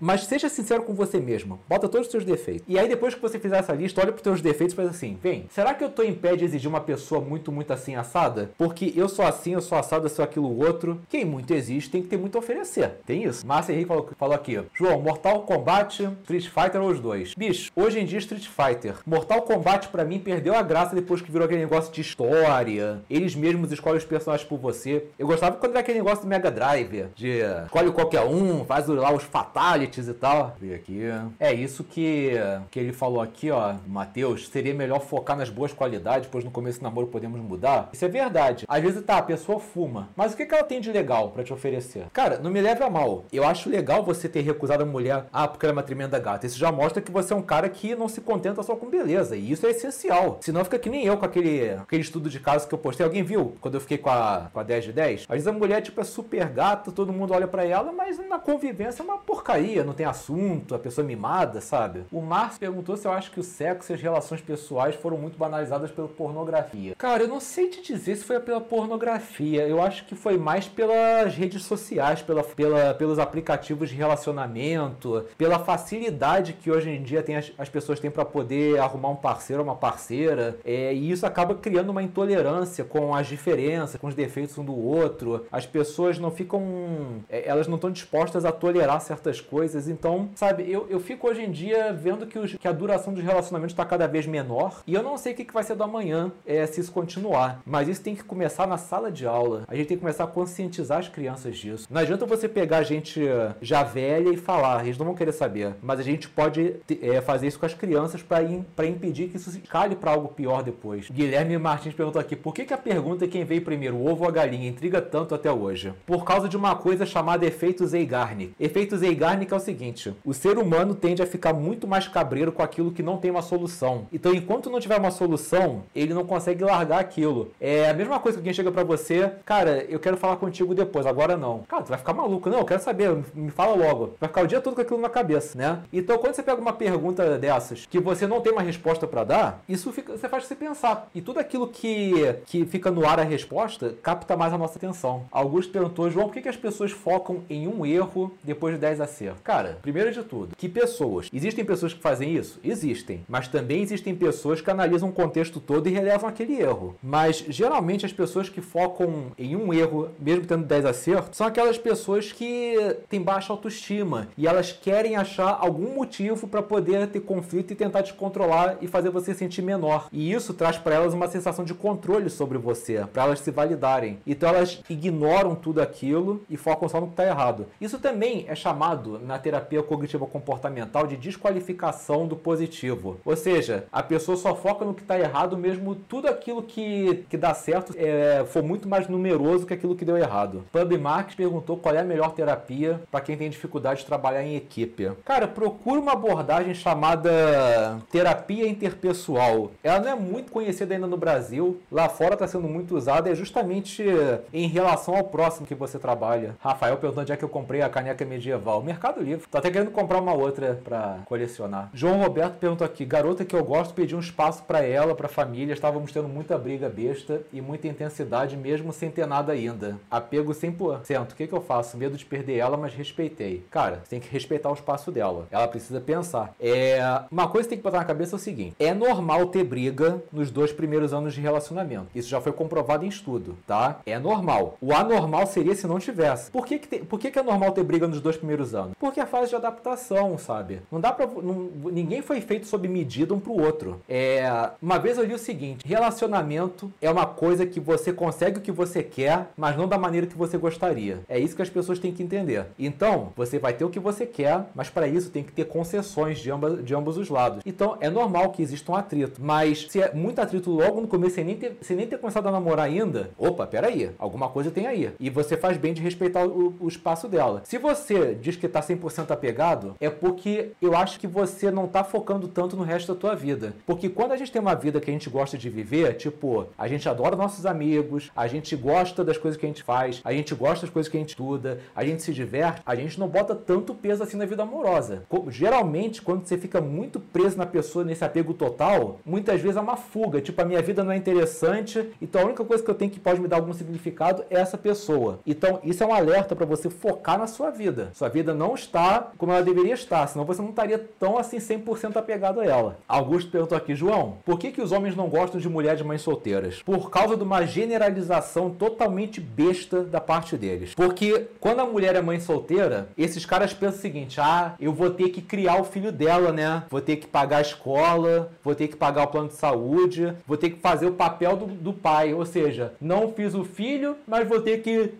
mas seja sincero com você mesmo. Bota todos os teus defeitos. E aí depois que você fizer essa lista, olha pros teus defeitos e faz assim, vem, será que eu tô em pé de exigir uma pessoa muito, muito assim assada? Porque eu sou assim, eu sou assado, eu sou aquilo outro. Quem muito existe tem que ter muito a oferecer. Tem isso. Márcia Henrique falou, falou aqui, João, Mortal Kombat, Street Fighter ou os dois? Bicho, hoje em dia Street Fighter. Mortal Kombat para mim perdeu a graça depois que virou aquele negócio de história. Eles mesmos escolhem os personagens por você. Eu gostava quando era aquele negócio do Mega Drive, de escolhe qualquer um, faz lá os fatalities e tal. Vê aqui. É isso que, que ele falou aqui, ó, Matheus. Seria melhor focar nas boas qualidades, pois no começo do namoro podemos mudar. Isso é verdade. Às vezes tá, a pessoa fuma. Mas o que, que ela tem de legal para te oferecer? Cara, não me leve a mal. Eu acho legal você ter recusado a mulher, ah, porque ela é uma tremenda gata. Isso já mostra que você é um cara que não se contenta só com beleza. E isso é essencial. Senão fica que nem eu com aquele, aquele estudo de caso que eu postei. Alguém viu? Quando eu fiquei com a, com a 10 de 10? Às vezes a mulher, tipo, é super gata, todo mundo olha para ela, mas na convivência é uma porcaria. Não tem assunto, a pessoa é mimada, sabe? O Márcio perguntou se eu acho que o sexo e as relações pessoais foram muito banalizadas pela pornografia. Cara, eu não sei te dizer se foi pela pornografia. Eu acho que foi mais pelas redes sociais, pela, pela, pelos aplicativos de relacionamento, pela facilidade que hoje em dia tem as, as pessoas têm para poder arrumar um parceiro ou uma parceira. É, e isso acaba criando uma intolerância com as diferenças, com os defeitos um do outro. As pessoas não ficam. É, elas não estão dispostas a tolerar certas coisas. Então, sabe, eu, eu fico hoje em dia vendo que, os, que a duração dos relacionamentos está cada vez menor. E eu não sei o que, que vai ser do amanhã é, se isso continuar. Mas isso tem que começar na sala de aula. A gente tem que começar a conscientizar as crianças disso. Não adianta você pegar a gente já velha e falar, eles não vão querer saber. Mas a gente pode é, fazer isso com as crianças para impedir que isso cale para algo pior depois. Guilherme Martins perguntou aqui: por que, que a pergunta é quem veio primeiro, o ovo ou a galinha, intriga tanto até hoje? Por causa de uma coisa chamada efeito Zeigarnik. Efeito Zeigarnik é o seguinte: o ser humano tende a ficar muito mais cabreiro com aquilo que não tem uma solução. Então, enquanto não tiver uma solução, ele não consegue largar aquilo. É a mesma coisa que alguém chega para você, cara, eu quero falar contigo depois, agora não. Cara, tu vai ficar maluco. Não, eu quero saber, me fala logo. Vai ficar o dia todo com aquilo na cabeça, né? Então, quando você pega uma pergunta dessas que você não tem uma resposta para dar, isso fica, você faz você pensar. E tudo aquilo que, que fica no ar a resposta capta mais a nossa atenção. Augusto perguntou, João, por que, que as pessoas focam em um erro depois de 10 acertos? Cara, primeiro de tudo, que pessoas? Existem pessoas que fazem isso? Existem. Mas também existem pessoas que analisam o contexto todo e relevam aquele erro. Mas geralmente as pessoas que focam em um erro, mesmo tendo 10 acertos, são aquelas pessoas que têm baixa autoestima e elas querem achar algum motivo para poder ter conflito e tentar te controlar e fazer você sentir menor. E isso traz para elas uma sensação de controle sobre você, para elas se validarem. Então elas ignoram tudo aquilo e focam só no que está errado. Isso também é chamado na terapia cognitiva comportamental de desqualificação do positivo. Ou seja, a pessoa só foca no que está errado, mesmo tudo aquilo que, que dá certo é, for muito mais numeroso que aquilo que deu errado. Pub Marx perguntou qual é a melhor terapia para quem tem dificuldade de trabalhar em equipe. Cara, procura uma abordagem chamada terapia interpessoal. Ela não é muito conhecida ainda no Brasil. Lá fora está sendo muito usada. É justamente em relação ao próximo que você trabalha. Rafael perguntou onde é que eu comprei a caneca medieval. Mercado Livre. Tô até querendo comprar uma outra para colecionar. João Roberto perguntou aqui: garota que eu gosto pediu um espaço para ela, para família. Estávamos tendo muita briga besta e muita intensidade, mesmo sem ter nada ainda. Apego 100%. O que, que eu faço? Medo de perder ela, mas respeitei. Cara, você tem que respeitar o espaço dela. Ela precisa pensar. É... Uma coisa que tem que botar na cabeça é o seguinte: é normal ter briga nos dois primeiros anos de relacionamento. Isso já foi comprovado em estudo, tá? É normal. O anormal seria se não tivesse. Por que, que, te... Por que, que é normal ter briga nos dois primeiros anos? Porque é a fase de adaptação, sabe? Não dá pra. Não... Ninguém foi feito sob medida um pro outro. É... Uma vez eu li o seguinte: relacionamento é uma coisa que você consegue o que você quer, mas não da maneira que você gostaria. É isso que as pessoas têm que entender. Então, você vai ter o que você quer, mas para isso tem que ter concessões de, amba, de ambos os lados. Então, é normal que exista um atrito. Mas se é muito atrito logo no começo, sem nem ter, sem nem ter começado a namorar ainda, opa, peraí, alguma coisa tem aí. E você faz bem de respeitar o, o espaço dela. Se você diz que tá 100% apegado, é porque eu acho que você não tá focando tanto no resto da tua vida. Porque quando a gente tem uma vida que a gente gosta de viver, tipo, a gente adora nossos amigos, a gente gosta das coisas que a gente faz, a gente gosta das coisas que a gente estuda, a gente se diverte, a gente não bota tanto peso assim na vida amorosa. Geralmente, quando você fica muito preso na pessoa nesse apego total, muitas vezes é uma fuga. Tipo, a minha vida não é interessante, então a única coisa que eu tenho que pode me dar algum significado é essa pessoa. Então, isso é um alerta para você focar na sua vida. Sua vida não está como ela deveria estar, senão você não estaria tão assim 100% apegado a ela. Augusto perguntou aqui, João, por que, que os homens não gostam de mulheres mães solteiras? Por causa de uma generalização totalmente besta da parte deles. Porque quando a mulher é mãe solteira, esses caras pensam o seguinte: ah, eu vou ter que criar o filho dela, né? Vou ter que pagar a escola, vou ter que pagar o plano de saúde, vou ter que fazer o papel do, do pai. Ou seja, não fiz o filho, mas vou ter que.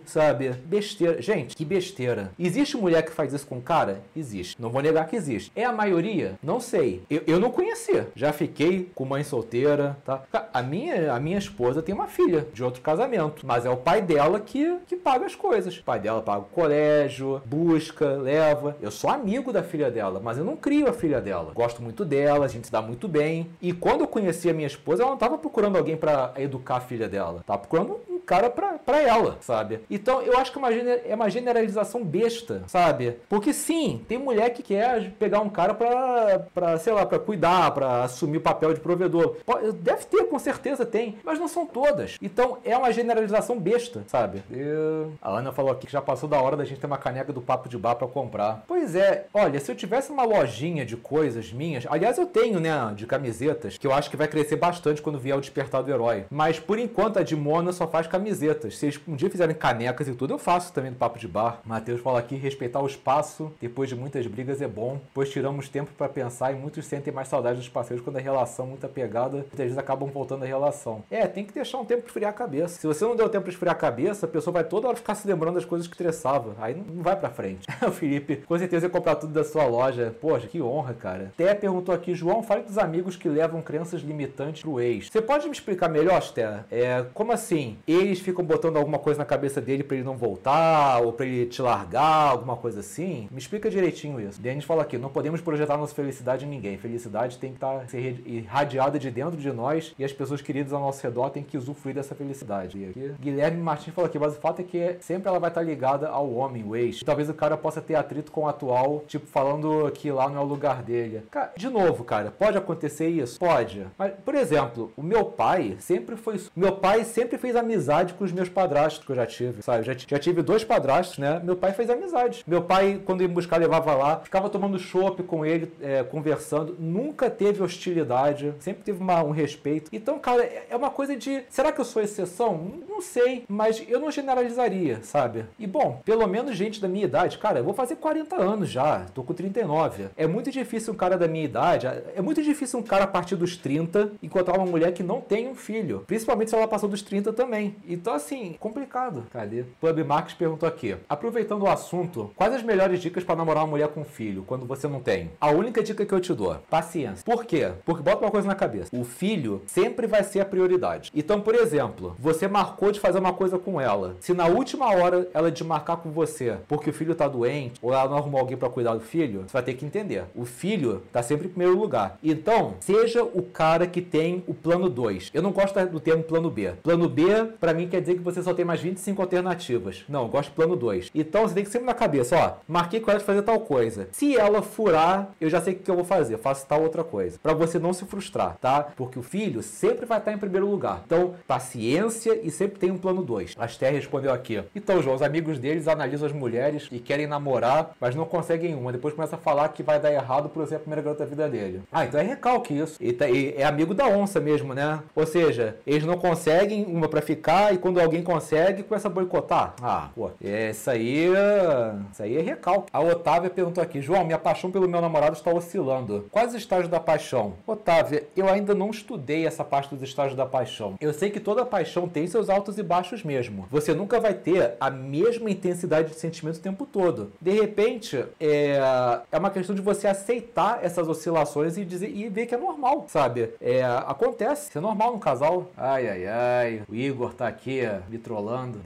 (laughs) Sabe? Besteira. Gente, que besteira. Existe mulher que faz isso com cara? Existe. Não vou negar que existe. É a maioria? Não sei. Eu, eu não conhecia. Já fiquei com mãe solteira, tá? A minha, a minha esposa tem uma filha de outro casamento, mas é o pai dela que, que paga as coisas. O pai dela paga o colégio, busca, leva. Eu sou amigo da filha dela, mas eu não crio a filha dela. Gosto muito dela, a gente se dá muito bem. E quando eu conheci a minha esposa, ela não estava procurando alguém para educar a filha dela. Tava procurando cara pra ela, sabe? Então eu acho que é uma, é uma generalização besta, sabe? Porque sim, tem mulher que quer pegar um cara pra, pra sei lá, pra cuidar, pra assumir o papel de provedor. Deve ter, com certeza tem, mas não são todas. Então é uma generalização besta, sabe? A Ana falou aqui que já passou da hora da gente ter uma caneca do Papo de Bar pra comprar. Pois é, olha, se eu tivesse uma lojinha de coisas minhas, aliás eu tenho, né, de camisetas, que eu acho que vai crescer bastante quando vier o Despertar do Herói. Mas por enquanto a de Mona só faz camisetas. Se eles um dia fizerem canecas e tudo, eu faço também do Papo de Bar. Matheus fala aqui, respeitar o espaço depois de muitas brigas é bom, pois tiramos tempo para pensar e muitos sentem mais saudade dos parceiros quando a relação muito apegada, muitas vezes acabam voltando à relação. É, tem que deixar um tempo para esfriar a cabeça. Se você não deu tempo para esfriar a cabeça, a pessoa vai toda hora ficar se lembrando das coisas que estressava. Aí não vai para frente. (laughs) o Felipe, com certeza ia comprar tudo da sua loja. Poxa, que honra, cara. Té perguntou aqui, João, fale dos amigos que levam crenças limitantes pro ex. Você pode me explicar melhor, Té? É, como assim? Eles ficam botando alguma coisa na cabeça dele para ele não voltar, ou para ele te largar, alguma coisa assim? Me explica direitinho isso. Denis fala aqui, não podemos projetar nossa felicidade em ninguém. Felicidade tem que estar tá, ser irradiada de dentro de nós e as pessoas queridas ao nosso redor têm que usufruir dessa felicidade. E aqui, Guilherme Martins falou aqui, mas o fato é que sempre ela vai estar tá ligada ao homem, o ex. Talvez o cara possa ter atrito com o atual, tipo, falando que lá não é o lugar dele. De novo, cara, pode acontecer isso? Pode. Mas, por exemplo, o meu pai sempre foi. Meu pai sempre fez amizade com os meus padrastos que eu já tive, sabe? Já, já tive dois padrastos, né? Meu pai fez amizade. Meu pai, quando ia buscar, levava lá, ficava tomando chopp com ele, é, conversando. Nunca teve hostilidade, sempre teve uma, um respeito. Então, cara, é, é uma coisa de. Será que eu sou exceção? Não sei, mas eu não generalizaria, sabe? E bom, pelo menos gente da minha idade, cara, eu vou fazer 40 anos já, tô com 39. É muito difícil um cara da minha idade, é muito difícil um cara a partir dos 30 encontrar uma mulher que não tem um filho, principalmente se ela passou dos 30 também. Então, assim, complicado. Cadê? Pub Marques perguntou aqui. Aproveitando o assunto, quais as melhores dicas para namorar uma mulher com filho quando você não tem? A única dica que eu te dou: paciência. Por quê? Porque bota uma coisa na cabeça. O filho sempre vai ser a prioridade. Então, por exemplo, você marcou de fazer uma coisa com ela. Se na última hora ela desmarcar com você porque o filho tá doente ou ela não arrumou alguém para cuidar do filho, você vai ter que entender. O filho tá sempre em primeiro lugar. Então, seja o cara que tem o plano 2. Eu não gosto do termo plano B. Plano B, para mim, quer dizer que você só tem mais 25 alternativas. Não, eu gosto do plano 2. Então, você tem que sempre na cabeça, ó, marquei com ela de fazer tal coisa. Se ela furar, eu já sei o que eu vou fazer, faço tal outra coisa. Para você não se frustrar, tá? Porque o filho sempre vai estar em primeiro lugar. Então, paciência e sempre tem um plano 2. A Esther respondeu aqui. Então, João, os amigos deles analisam as mulheres e querem namorar, mas não conseguem uma. Depois começa a falar que vai dar errado por ser a primeira garota da vida dele. Ah, então é recalque isso. E, tá, e é amigo da onça mesmo, né? Ou seja, eles não conseguem uma para ficar e quando alguém consegue, começa a boicotar. Ah, pô, isso aí, isso aí é recalque. A Otávia perguntou aqui, João, minha paixão pelo meu namorado está oscilando. Quais estágios da paixão? Otávia, eu ainda não estudei essa parte dos estágios da paixão. Eu sei que toda paixão tem seus altos e baixos mesmo. Você nunca vai ter a mesma intensidade de sentimento o tempo todo. De repente, é, é uma questão de você aceitar essas oscilações e, dizer, e ver que é normal, sabe? É, acontece, isso é normal no casal. Ai, ai, ai, o Igor tá aqui me trollando.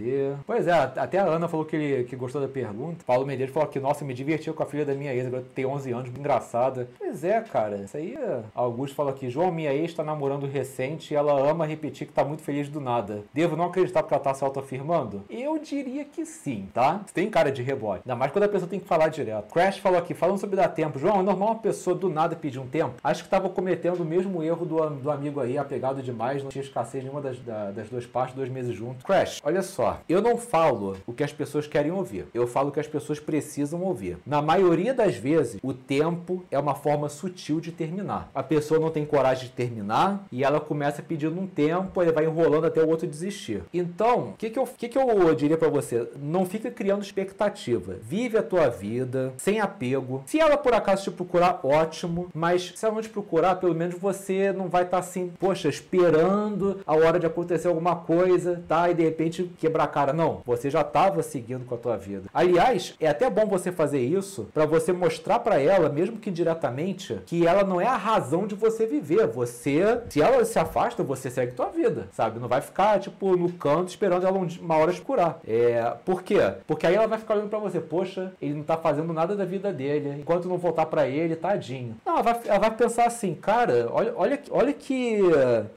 Pois é, até a Ana falou que, ele, que gostou da pergunta. Paulo Medeiros falou que, nossa, me divertiu com a filha da minha ex, agora tem 11 anos, engraçada. Pois é, cara, isso aí. Augusto falou aqui, João, minha ex tá namorando recente e ela ama repetir que tá muito feliz do nada. Devo não acreditar porque ela tá se autoafirmando? Eu diria que sim, tá? Você tem cara de rebote. Ainda mais quando a pessoa tem que falar direto. Crash falou aqui, falando sobre dar tempo. João, é normal uma pessoa do nada pedir um tempo? Acho que tava cometendo o mesmo erro do, do amigo aí, apegado demais, não tinha escassez nenhuma das, da, das duas partes, dois meses juntos. Crash, olha só, eu não falo o que as pessoas querem ouvir, eu falo o que as pessoas precisam ouvir. Na maioria das vezes, o tempo é uma forma sutil de terminar. A pessoa não tem coragem de terminar e ela começa pedindo um tempo, ele vai enrolando até o outro desistir. Então, o que, que, eu, que, que eu diria para você? Não fica criando expectativa. Vive a tua vida sem apego. Se ela por acaso te procurar, ótimo, mas se ela não te procurar, pelo menos você não vai estar tá assim, poxa, esperando a hora de acontecer alguma coisa, tá? E de repente quebrar a cara. Não, você já estava seguindo com a tua vida. Aliás, é até bom você fazer isso para você mostrar para ela, mesmo que diretamente, que ela não é a razão de você viver. Você, se ela se afasta, você segue tua vida, sabe? Não vai ficar, tipo, no canto esperando ela uma hora curar. É, por quê? Porque aí ela vai ficar olhando pra você, poxa, ele não tá fazendo nada da vida dele, enquanto não voltar para ele, tadinho. Não, ela vai, ela vai pensar assim, cara, olha, olha, olha que.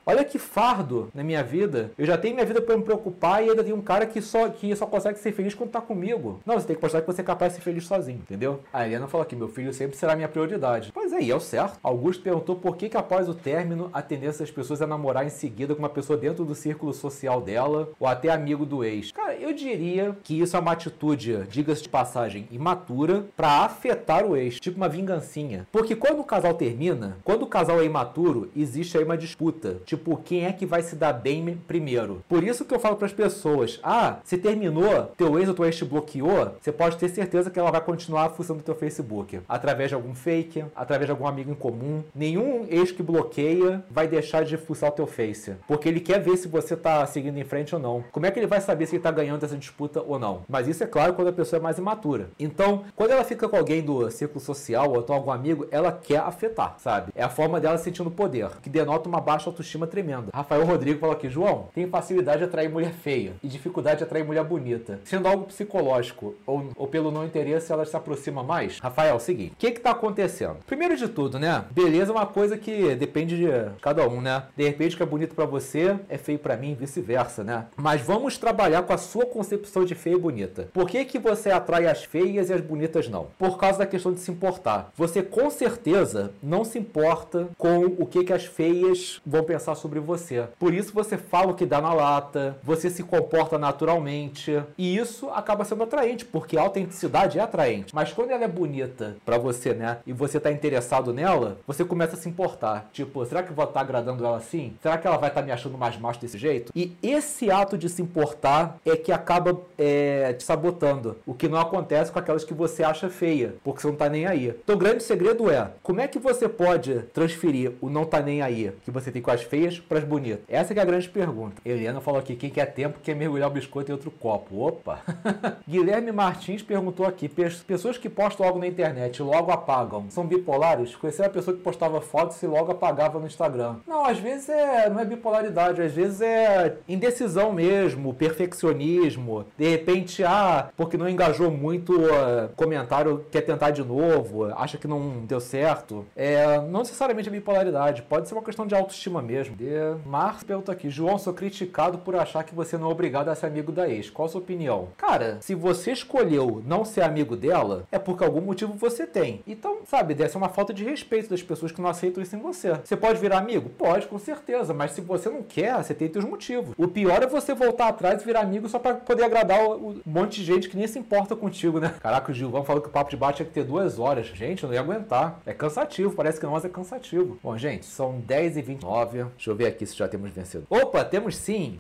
Olha que fardo na minha vida. Eu já tenho minha vida para me preocupar e ainda tem um cara que só, que só consegue ser feliz quando tá comigo. Não, você tem que mostrar que você é capaz de ser feliz sozinho, entendeu? A Helena falou aqui, meu filho sempre será minha prioridade. Pois é, é o certo. Augusto perguntou por que, que após o término a tendência das pessoas é namorar em seguida com uma pessoa dentro do círculo social dela ou até amigo do ex. Cara, eu diria que isso é uma atitude, diga-se de passagem, imatura para afetar o ex, tipo uma vingancinha. Porque quando o casal termina, quando o casal é imaturo, existe aí uma disputa. Tipo, quem é que vai se dar bem primeiro? Por isso que eu falo para as pessoas: ah, se terminou, teu ex ou tua ex te bloqueou, você pode ter certeza que ela vai continuar fuçando o teu Facebook. Através de algum fake, através de algum amigo em comum. Nenhum ex que bloqueia vai deixar de fuçar o teu Face. Porque ele quer ver se você tá seguindo em frente ou não. Como é que ele vai saber se ele tá ganhando essa disputa ou não? Mas isso é claro quando a pessoa é mais imatura. Então, quando ela fica com alguém do círculo social ou então algum amigo, ela quer afetar, sabe? É a forma dela sentindo poder, que denota uma baixa autoestima tremenda. Rafael Rodrigo falou aqui, João, tem facilidade de atrair mulher feia e dificuldade de atrair mulher bonita. Sendo algo psicológico ou, ou pelo não interesse, ela se aproxima mais? Rafael, seguinte, o que que tá acontecendo? Primeiro de tudo, né? Beleza é uma coisa que depende de cada um, né? De repente o que é bonito para você é feio para mim, vice-versa, né? Mas vamos trabalhar com a sua concepção de feia e bonita. Por que que você atrai as feias e as bonitas não? Por causa da questão de se importar. Você com certeza não se importa com o que que as feias vão pensar sobre você. Por isso você fala o que dá na lata, você se comporta naturalmente e isso acaba sendo atraente, porque a autenticidade é atraente. Mas quando ela é bonita para você, né, e você tá interessado nela, você começa a se importar. Tipo, será que eu vou estar tá agradando ela assim? Será que ela vai estar tá me achando mais macho desse jeito? E esse ato de se importar é que acaba é, te sabotando. O que não acontece com aquelas que você acha feia, porque você não tá nem aí. Então o grande segredo é, como é que você pode transferir o não tá nem aí que você tem com as feias para as bonitas? Essa é a grande pergunta. Helena falou aqui, quem quer tempo quer mergulhar o biscoito em outro copo. Opa! (laughs) Guilherme Martins perguntou aqui, pessoas que postam algo na internet e logo apagam, são bipolares? Conheci uma pessoa que postava fotos e logo apagava no Instagram. Não, às vezes é, não é bipolaridade, às vezes é indecisão mesmo, perfeccionismo. De repente, ah, porque não engajou muito uh, comentário, quer tentar de novo, acha que não deu certo. É, não necessariamente é bipolaridade, pode ser uma questão de autoestima mesmo. De... Marcos pergunta aqui, João, sou criticado por achar que você não é obrigado a ser amigo da ex. Qual a sua opinião? Cara, se você escolheu não ser amigo dela, é porque algum motivo você tem. Então, sabe, deve ser uma falta de respeito das pessoas que não aceitam isso em você. Você pode virar amigo? Pode, com certeza, mas se você não quer, você tem seus motivos. O pior é você voltar atrás e virar amigo só para poder agradar um monte de gente que nem se importa contigo, né? Caraca, o Gilvão falou que o papo de bate tinha que ter duas horas. Gente, eu não ia aguentar. É cansativo, parece que nós é cansativo. Bom, gente, são 10h29. Deixa eu ver aqui se já temos vencedor. Opa, temos sim.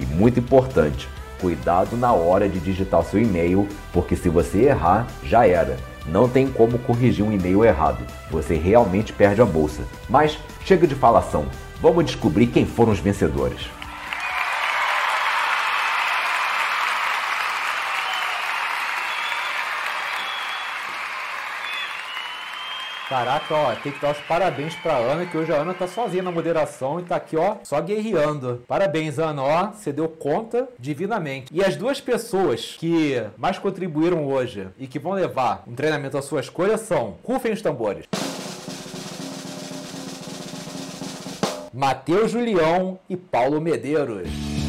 e muito importante, cuidado na hora de digitar seu e-mail, porque se você errar, já era. Não tem como corrigir um e-mail errado. Você realmente perde a bolsa. Mas chega de falação. Vamos descobrir quem foram os vencedores. Caraca, ó, tem que dar os parabéns pra Ana, que hoje a Ana tá sozinha na moderação e tá aqui, ó, só guerreando. Parabéns, Ana, ó, você deu conta divinamente. E as duas pessoas que mais contribuíram hoje e que vão levar um treinamento à sua escolha são, rufem os tambores. Matheus Julião e Paulo Medeiros.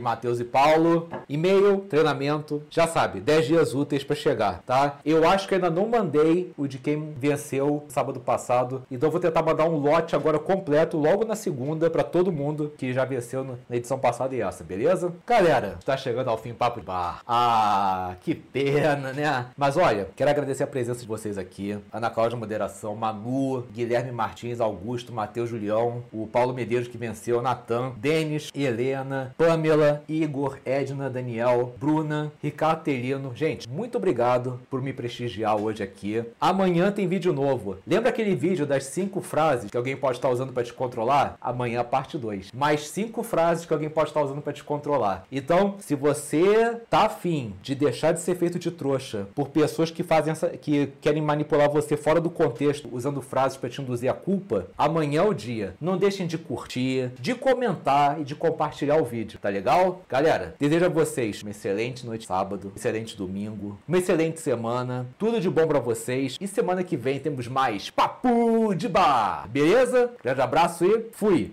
Matheus e Paulo. E-mail, treinamento, já sabe, 10 dias úteis para chegar, tá? Eu acho que ainda não mandei o de quem venceu sábado passado, então vou tentar mandar um lote agora completo logo na segunda para todo mundo que já venceu na edição passada e essa, beleza? Galera, está chegando ao fim papo de bar. Ah, que pena, né? Mas olha, quero agradecer a presença de vocês aqui. Ana Cláudia Moderação, Manu, Guilherme Martins, Augusto, Matheus Julião, o Paulo Medeiros que venceu, Natan, Denis, Helena, Pamela, Igor, Edna, Daniel, Bruna, Ricardo Telino. Gente, muito obrigado por me prestigiar hoje aqui. Amanhã tem vídeo novo. Lembra aquele vídeo das cinco frases que alguém pode estar usando para te controlar? Amanhã, parte 2. Mais cinco frases que alguém pode estar usando para te controlar. Então, se você tá afim de deixar de ser feito de trouxa por pessoas que fazem essa, que querem manipular você fora do contexto, usando frases para te induzir a culpa, amanhã é o dia. Não deixem de curtir, de comentar e de compartilhar o vídeo, tá legal? Galera, desejo a vocês uma excelente noite de sábado, excelente domingo, uma excelente semana, tudo de bom para vocês. E semana que vem temos mais Papo de Bar, beleza? Grande abraço e fui!